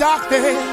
I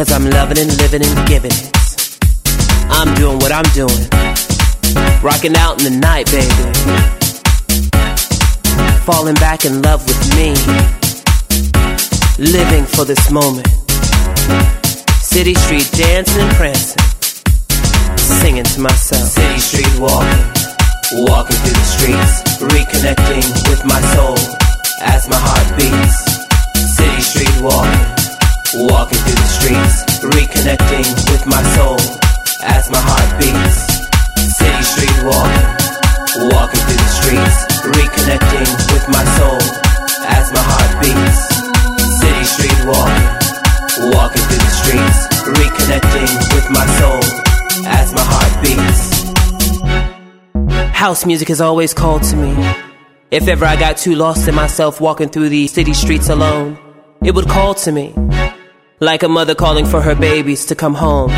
Cause I'm loving and living and giving. I'm doing what I'm doing. Rocking out in the night, baby. Falling back in love with me. Living for this moment. City street dancing and prancing singing to myself. City street walking, walking through the streets, reconnecting with my soul as my heart beats. City street walking, walking through the streets, reconnecting with my soul as my heart beats. City street walking, walking through the streets, reconnecting with my soul as my heart beats. City street walking, walking through the streets, reconnecting with my soul as my heart beats. House music has always called to me. If ever I got too lost in myself walking through the city streets alone, it would call to me. Like a mother calling for her babies to come home.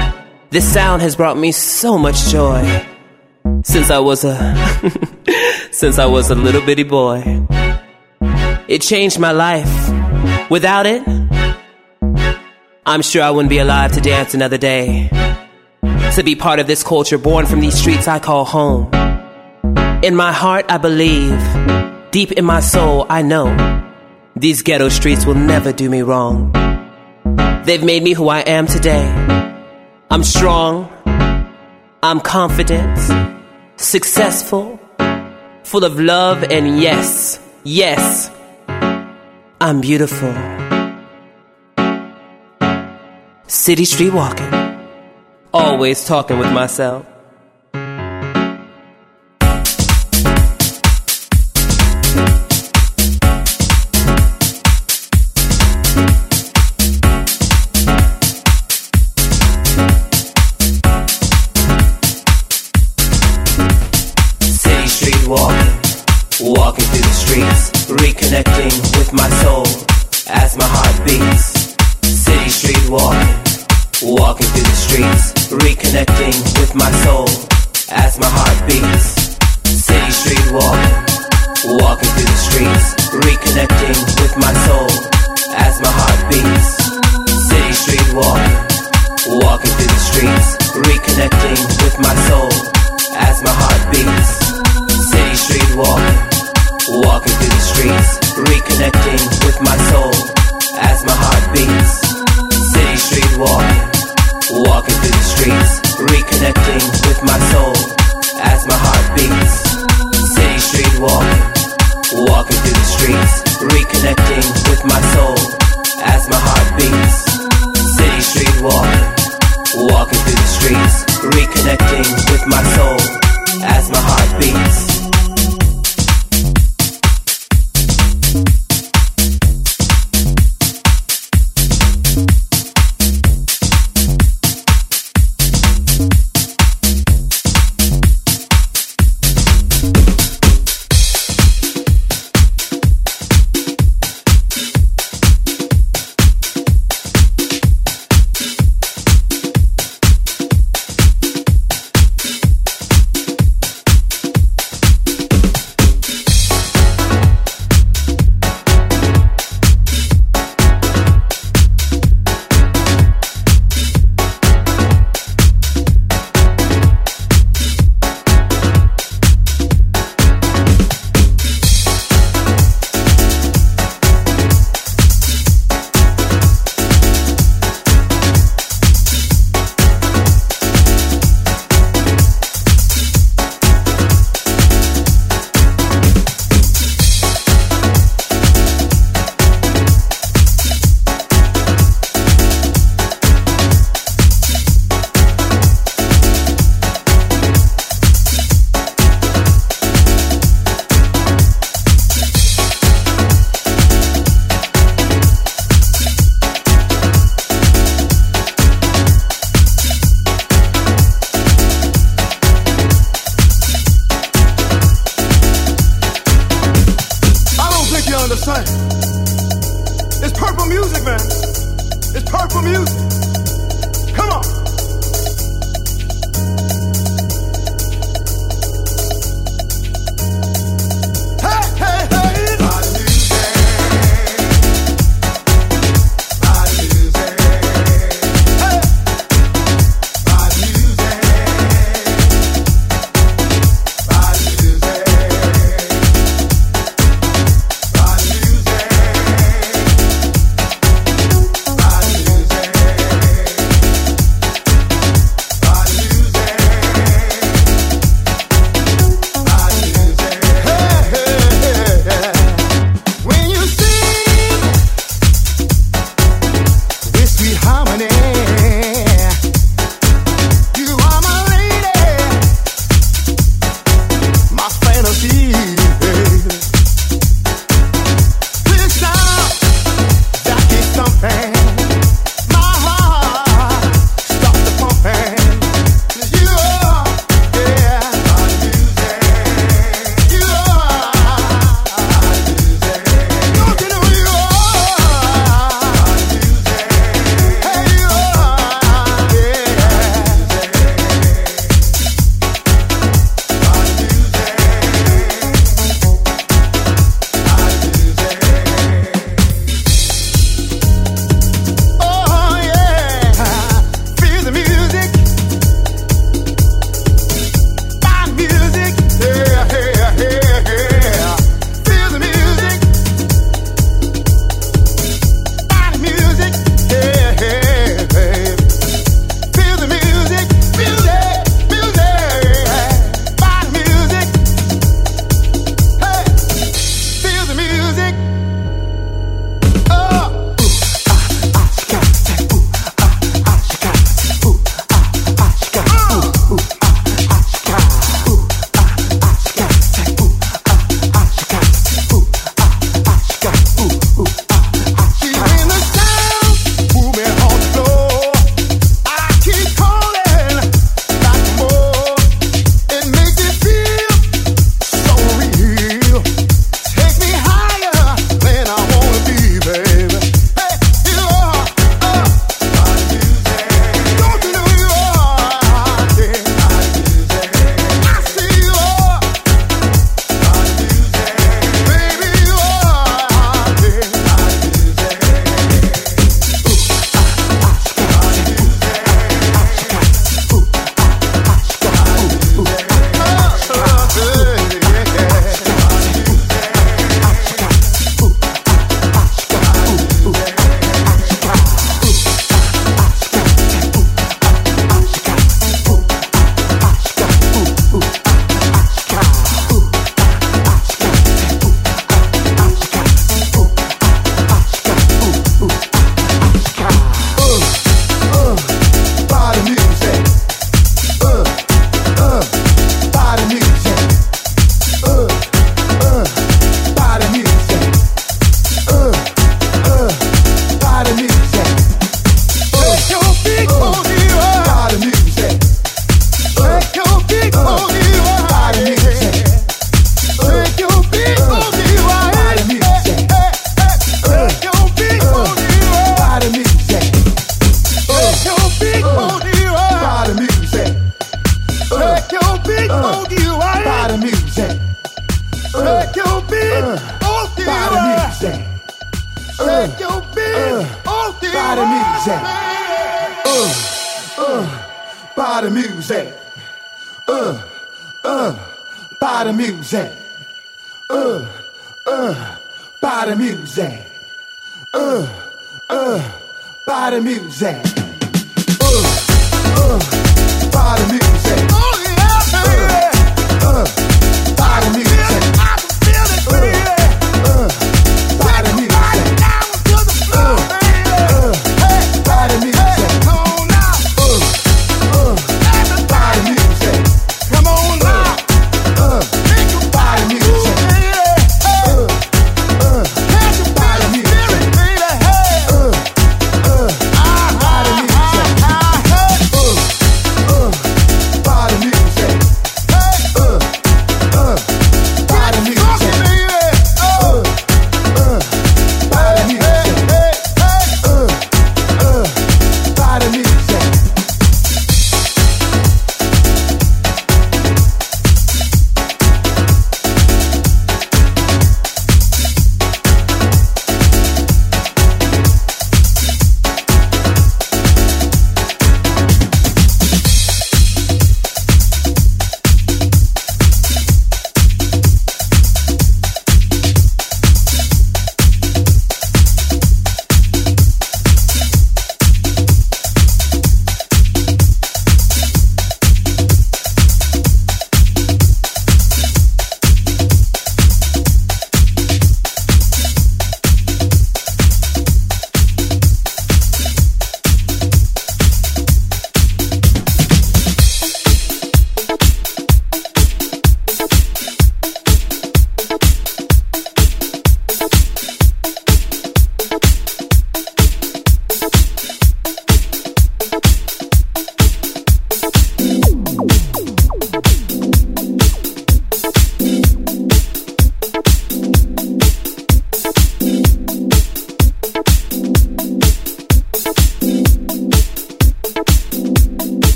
This sound has brought me so much joy. Since I was a since I was a little bitty boy. It changed my life. Without it, I'm sure I wouldn't be alive to dance another day to be part of this culture born from these streets I call home. In my heart, I believe, deep in my soul, I know these ghetto streets will never do me wrong. They've made me who I am today. I'm strong, I'm confident, successful, full of love, and yes, yes, I'm beautiful. City street walking always talking with myself. Body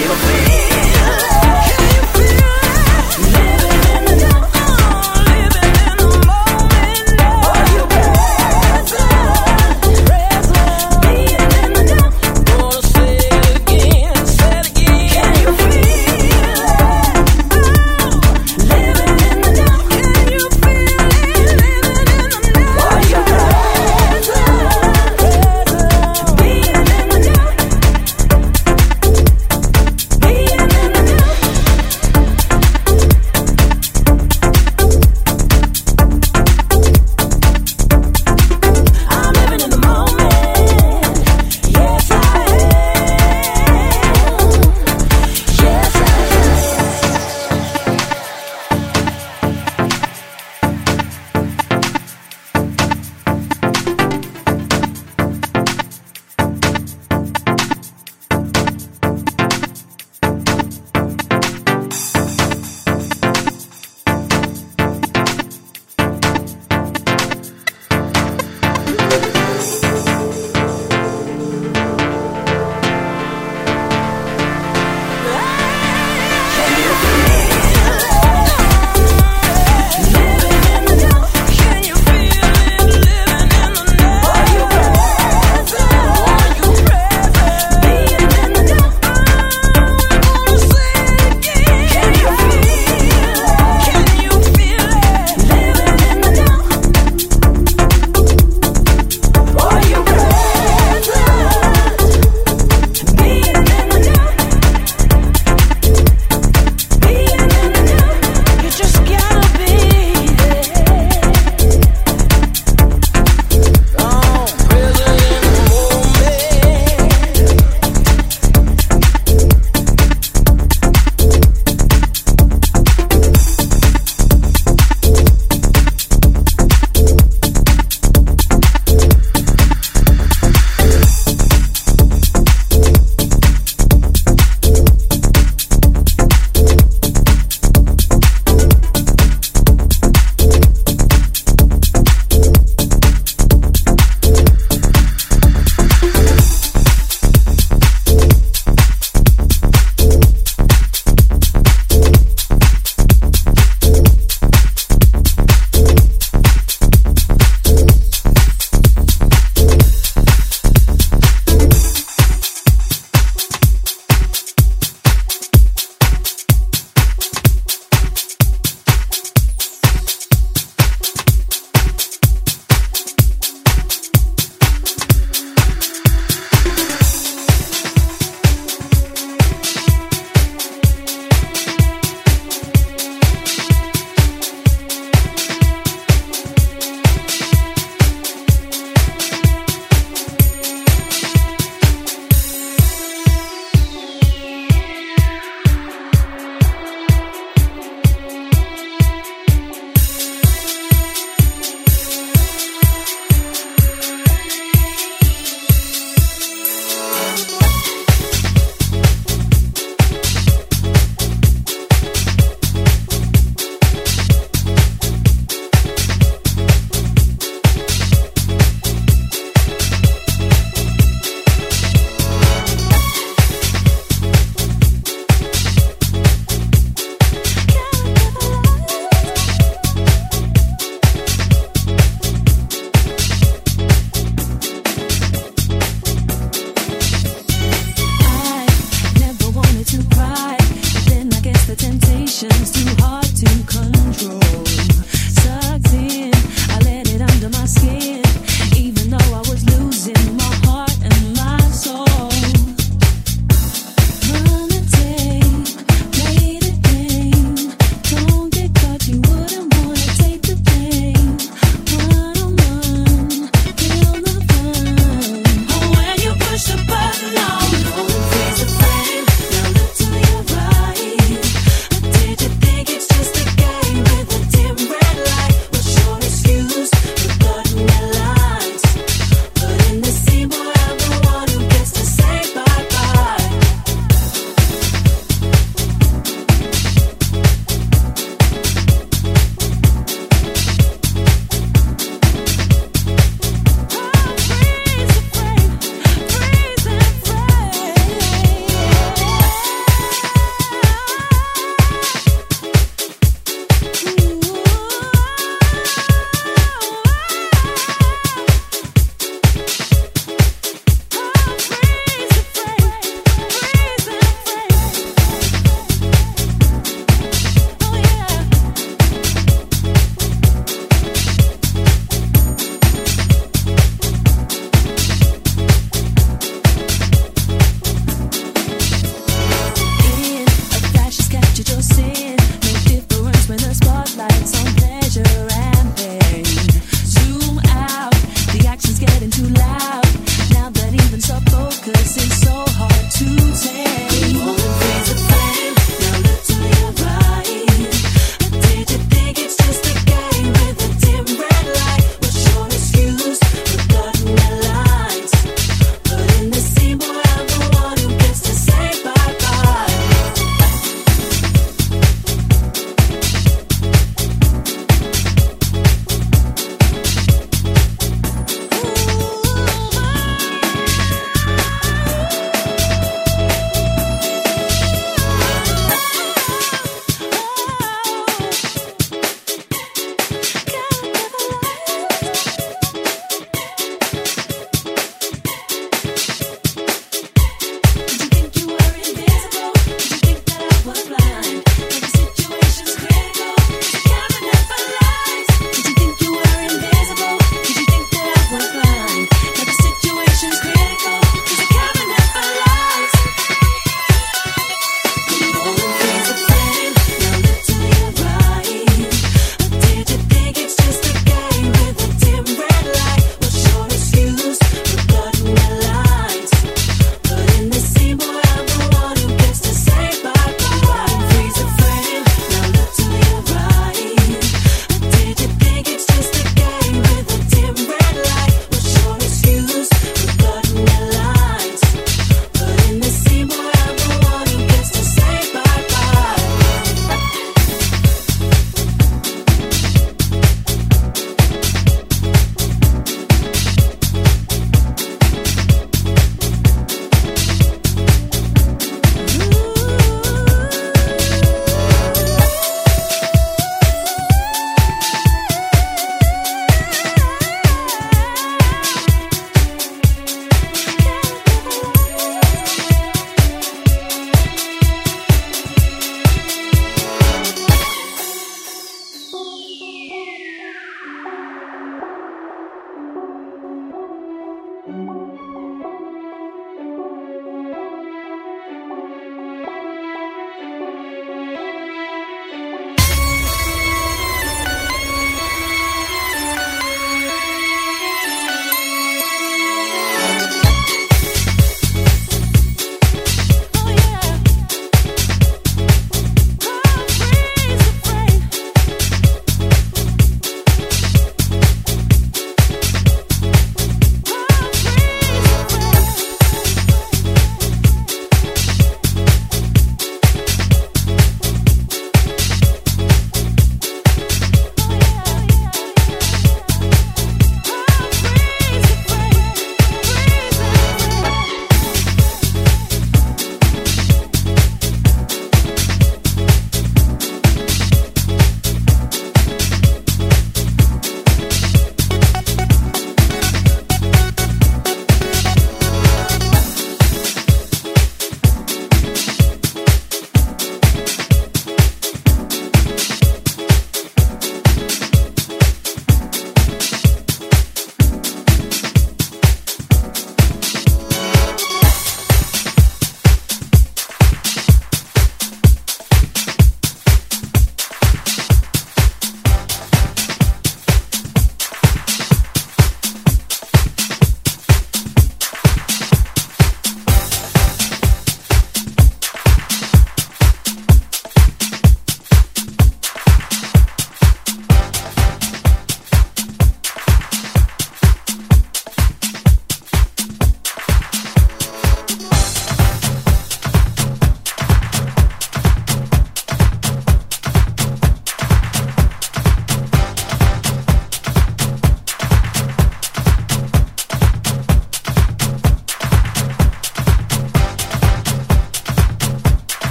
temptation's too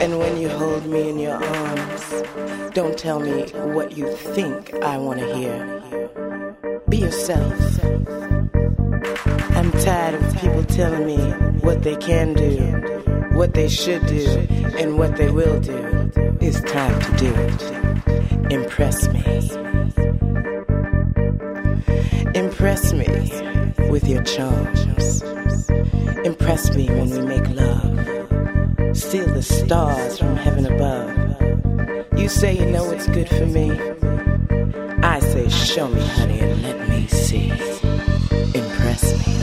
And when you hold me in your arms, don't tell me what you think I want to hear. Be yourself. I'm tired of people telling me what they can do what they should do and what they will do. It's time to do it. Impress me. Impress me with your charms. Impress me when we make love. Steal the stars from heaven above. You say you know what's good for me. I say, show me, honey, and let me see. Impress me.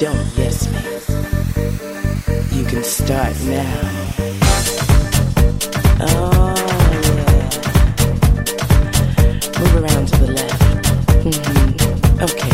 Don't yes me You can start now. Oh, yeah. Move around to the left. Mm-hmm. Okay,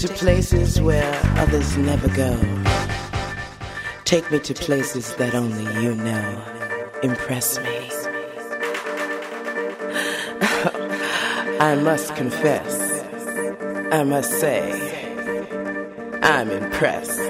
to places where others never go. Take me to places that only you know. Impress me. I must confess, I must say, I'm impressed.